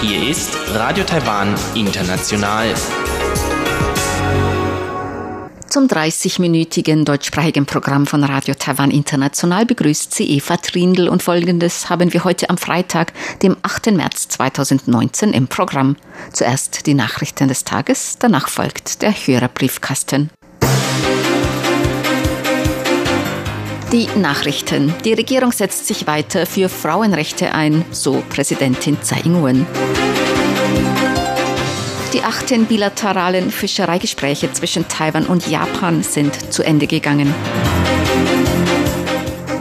Hier ist Radio Taiwan International. Zum 30-minütigen deutschsprachigen Programm von Radio Taiwan International begrüßt sie Eva Trindl und folgendes haben wir heute am Freitag, dem 8. März 2019 im Programm. Zuerst die Nachrichten des Tages, danach folgt der Hörerbriefkasten. Die Nachrichten. Die Regierung setzt sich weiter für Frauenrechte ein, so Präsidentin Tsai Ing-wen. Die achten bilateralen Fischereigespräche zwischen Taiwan und Japan sind zu Ende gegangen.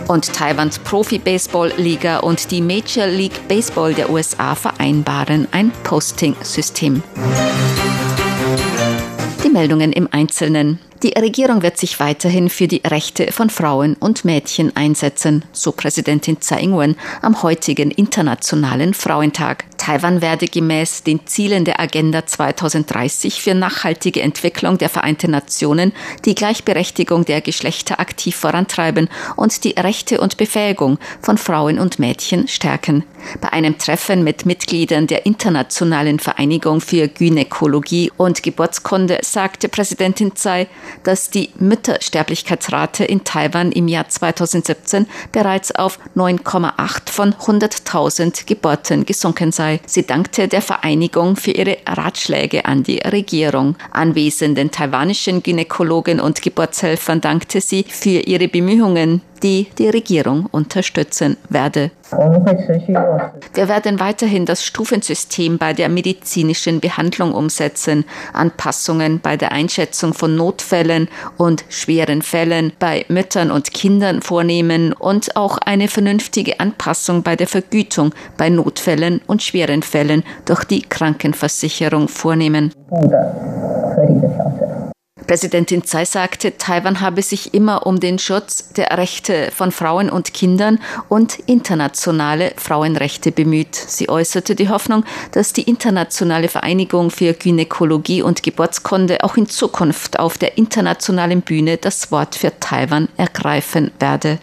Und Taiwans Profi-Baseball-Liga und die Major League Baseball der USA vereinbaren ein Posting-System. Die Meldungen im Einzelnen. Die Regierung wird sich weiterhin für die Rechte von Frauen und Mädchen einsetzen, so Präsidentin Tsai Ing-wen am heutigen Internationalen Frauentag. Taiwan werde gemäß den Zielen der Agenda 2030 für nachhaltige Entwicklung der Vereinten Nationen die Gleichberechtigung der Geschlechter aktiv vorantreiben und die Rechte und Befähigung von Frauen und Mädchen stärken. Bei einem Treffen mit Mitgliedern der Internationalen Vereinigung für Gynäkologie und Geburtskunde sagte Präsidentin Tsai, dass die Müttersterblichkeitsrate in Taiwan im Jahr 2017 bereits auf 9,8 von 100.000 Geburten gesunken sei. Sie dankte der Vereinigung für ihre Ratschläge an die Regierung. Anwesenden taiwanischen Gynäkologen und Geburtshelfern dankte sie für ihre Bemühungen, die die Regierung unterstützen werde. Wir werden weiterhin das Stufensystem bei der medizinischen Behandlung umsetzen, Anpassungen bei der Einschätzung von Notfällen und schweren Fällen bei Müttern und Kindern vornehmen und auch eine vernünftige Anpassung bei der Vergütung bei Notfällen und schweren Fällen durch die Krankenversicherung vornehmen. Präsidentin Tsai sagte, Taiwan habe sich immer um den Schutz der Rechte von Frauen und Kindern und internationale Frauenrechte bemüht. Sie äußerte die Hoffnung, dass die Internationale Vereinigung für Gynäkologie und Geburtskunde auch in Zukunft auf der internationalen Bühne das Wort für Taiwan ergreifen werde.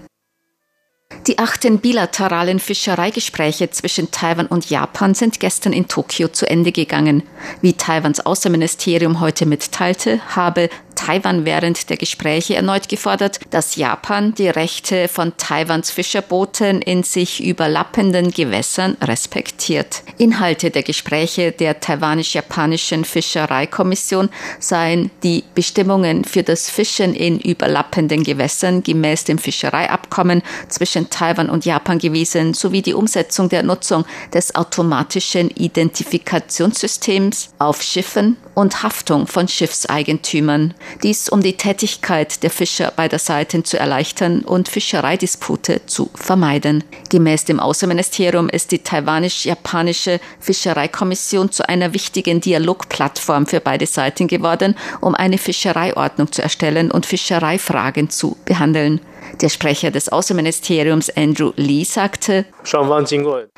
Die achten bilateralen Fischereigespräche zwischen Taiwan und Japan sind gestern in Tokio zu Ende gegangen. Wie Taiwans Außenministerium heute mitteilte, habe Taiwan während der Gespräche erneut gefordert, dass Japan die Rechte von Taiwans Fischerbooten in sich überlappenden Gewässern respektiert. Inhalte der Gespräche der taiwanisch-japanischen Fischereikommission seien die Bestimmungen für das Fischen in überlappenden Gewässern gemäß dem Fischereiabkommen zwischen Taiwan und Japan gewesen, sowie die Umsetzung der Nutzung des automatischen Identifikationssystems auf Schiffen und Haftung von Schiffseigentümern. Dies um die Tätigkeit der Fischer beider Seiten zu erleichtern und Fischereidispute zu vermeiden. Gemäß dem Außenministerium ist die taiwanisch-japanische Fischereikommission zu einer wichtigen Dialogplattform für beide Seiten geworden, um eine Fischereiordnung zu erstellen und Fischereifragen zu behandeln. Der Sprecher des Außenministeriums Andrew Lee sagte,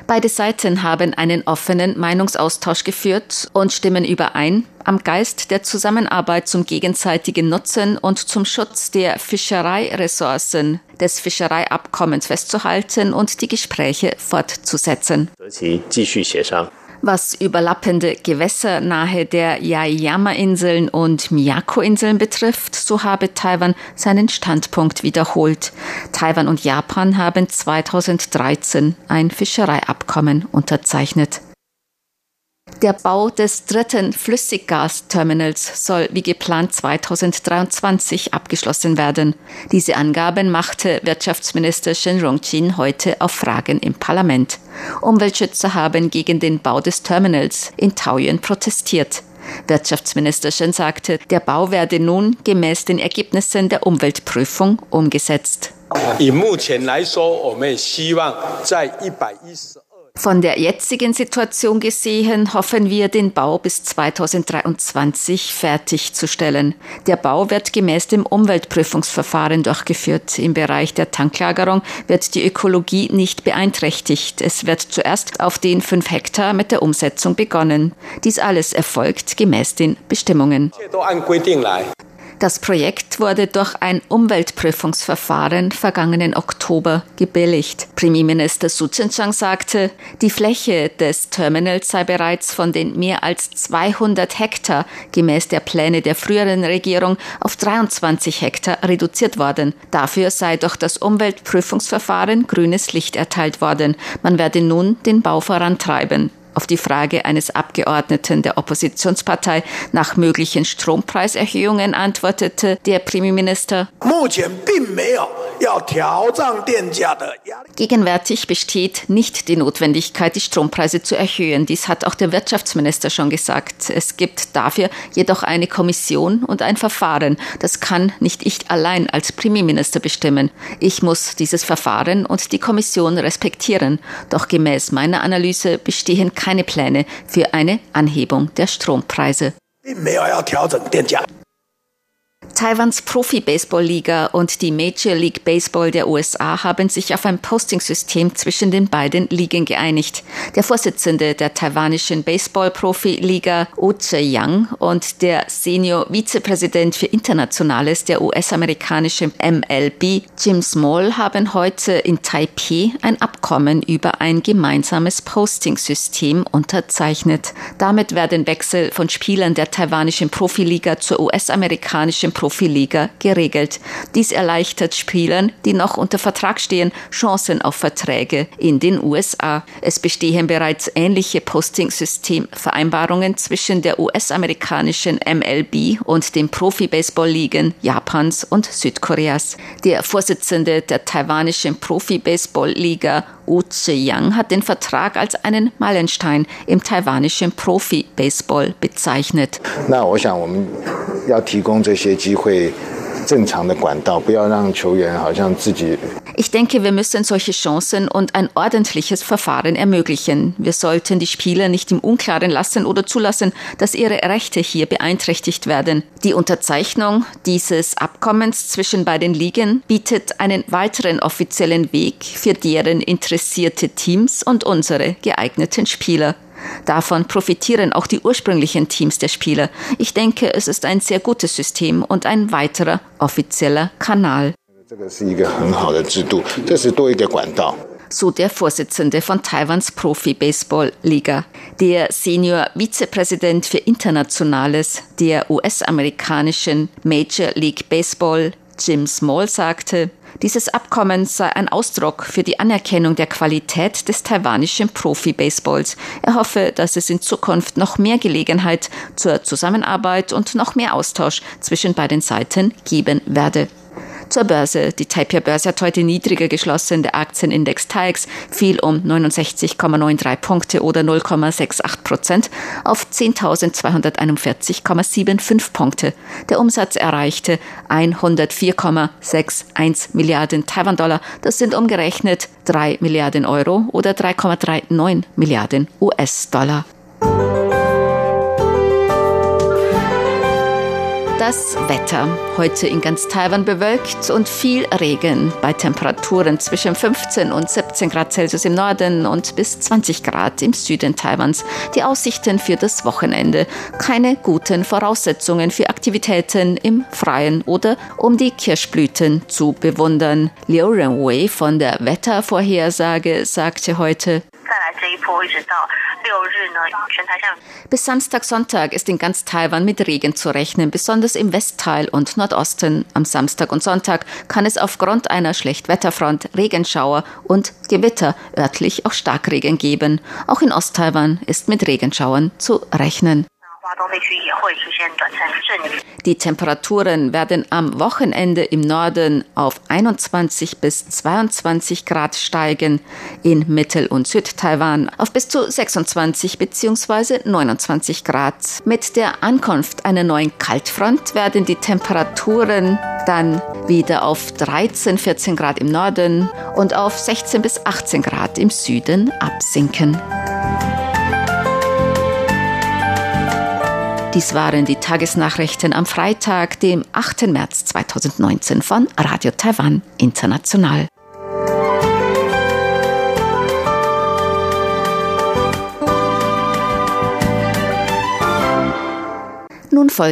beide Seiten haben einen offenen Meinungsaustausch geführt und stimmen überein, am Geist der Zusammenarbeit zum gegenseitigen Nutzen und zum Schutz der Fischereiressourcen des Fischereiabkommens festzuhalten und die Gespräche fortzusetzen was überlappende Gewässer nahe der Yaeyama-Inseln und Miyako-Inseln betrifft, so habe Taiwan seinen Standpunkt wiederholt. Taiwan und Japan haben 2013 ein Fischereiabkommen unterzeichnet. Der Bau des dritten Flüssiggasterminals soll wie geplant 2023 abgeschlossen werden. Diese Angaben machte Wirtschaftsminister Shen Rongjin heute auf Fragen im Parlament. Umweltschützer haben gegen den Bau des Terminals in Taoyuan protestiert. Wirtschaftsminister Shen sagte, der Bau werde nun gemäß den Ergebnissen der Umweltprüfung umgesetzt. Von der jetzigen Situation gesehen hoffen wir, den Bau bis 2023 fertigzustellen. Der Bau wird gemäß dem Umweltprüfungsverfahren durchgeführt. Im Bereich der Tanklagerung wird die Ökologie nicht beeinträchtigt. Es wird zuerst auf den 5 Hektar mit der Umsetzung begonnen. Dies alles erfolgt gemäß den Bestimmungen. Das Projekt wurde durch ein Umweltprüfungsverfahren vergangenen Oktober gebilligt. Premierminister Su Tseng-Chang sagte, die Fläche des Terminals sei bereits von den mehr als 200 Hektar gemäß der Pläne der früheren Regierung auf 23 Hektar reduziert worden. Dafür sei durch das Umweltprüfungsverfahren grünes Licht erteilt worden. Man werde nun den Bau vorantreiben. Auf die Frage eines Abgeordneten der Oppositionspartei nach möglichen Strompreiserhöhungen antwortete der Premierminister, Gegenwärtig besteht nicht die Notwendigkeit, die Strompreise zu erhöhen. Dies hat auch der Wirtschaftsminister schon gesagt. Es gibt dafür jedoch eine Kommission und ein Verfahren. Das kann nicht ich allein als Premierminister bestimmen. Ich muss dieses Verfahren und die Kommission respektieren. Doch gemäß meiner Analyse bestehen keine Pläne für eine Anhebung der Strompreise. Taiwans Profi-Baseball-Liga und die Major League Baseball der USA haben sich auf ein Posting-System zwischen den beiden Ligen geeinigt. Der Vorsitzende der taiwanischen Baseball-Profi-Liga, Oh Tse-Yang, und der Senior-Vizepräsident für Internationales der US-amerikanischen MLB, Jim Small, haben heute in Taipei ein Abkommen über ein gemeinsames Posting-System unterzeichnet. Damit werden Wechsel von Spielern der taiwanischen Profiliga zur US-amerikanischen Profiliga Profiliga geregelt. Dies erleichtert Spielern, die noch unter Vertrag stehen, Chancen auf Verträge in den USA. Es bestehen bereits ähnliche Posting-System-Vereinbarungen zwischen der US-amerikanischen MLB und den Profi-Baseball-Ligen Japans und Südkoreas. Der Vorsitzende der taiwanischen Profi-Baseball-Liga Wu Yang hat den Vertrag als einen Meilenstein im taiwanischen Profi-Baseball bezeichnet. Na, ich denke, 要提供这些机会。ich denke, wir müssen solche Chancen und ein ordentliches Verfahren ermöglichen. Wir sollten die Spieler nicht im Unklaren lassen oder zulassen, dass ihre Rechte hier beeinträchtigt werden. Die Unterzeichnung dieses Abkommens zwischen beiden Ligen bietet einen weiteren offiziellen Weg für deren interessierte Teams und unsere geeigneten Spieler. Davon profitieren auch die ursprünglichen Teams der Spieler. Ich denke, es ist ein sehr gutes System und ein weiterer offizieller Kanal. So der Vorsitzende von Taiwans Profi-Baseball-Liga. Der Senior-Vizepräsident für Internationales der US-amerikanischen Major League Baseball, Jim Small, sagte, dieses Abkommen sei ein Ausdruck für die Anerkennung der Qualität des taiwanischen Profi-Baseballs. Er hoffe, dass es in Zukunft noch mehr Gelegenheit zur Zusammenarbeit und noch mehr Austausch zwischen beiden Seiten geben werde. Zur Börse. Die Taipei-Börse hat heute niedriger geschlossen. Der Aktienindex TAIX fiel um 69,93 Punkte oder 0,68 Prozent auf 10.241,75 Punkte. Der Umsatz erreichte 104,61 Milliarden Taiwan-Dollar. Das sind umgerechnet 3 Milliarden Euro oder 3,39 Milliarden US-Dollar. Das Wetter. Heute in ganz Taiwan bewölkt und viel Regen bei Temperaturen zwischen 15 und 17 Grad Celsius im Norden und bis 20 Grad im Süden Taiwans. Die Aussichten für das Wochenende. Keine guten Voraussetzungen für Aktivitäten im Freien oder um die Kirschblüten zu bewundern. Liu Renwei von der Wettervorhersage sagte heute, bis Samstag, Sonntag ist in ganz Taiwan mit Regen zu rechnen, besonders im Westteil und Nordosten. Am Samstag und Sonntag kann es aufgrund einer Schlechtwetterfront Regenschauer und Gewitter, örtlich auch Starkregen geben. Auch in Osttaiwan ist mit Regenschauern zu rechnen. Die Temperaturen werden am Wochenende im Norden auf 21 bis 22 Grad steigen, in Mittel- und Südtaiwan auf bis zu 26 bzw. 29 Grad. Mit der Ankunft einer neuen Kaltfront werden die Temperaturen dann wieder auf 13, 14 Grad im Norden und auf 16 bis 18 Grad im Süden absinken. Dies waren die Tagesnachrichten am Freitag, dem 8. März 2019 von Radio Taiwan International. Nun folgt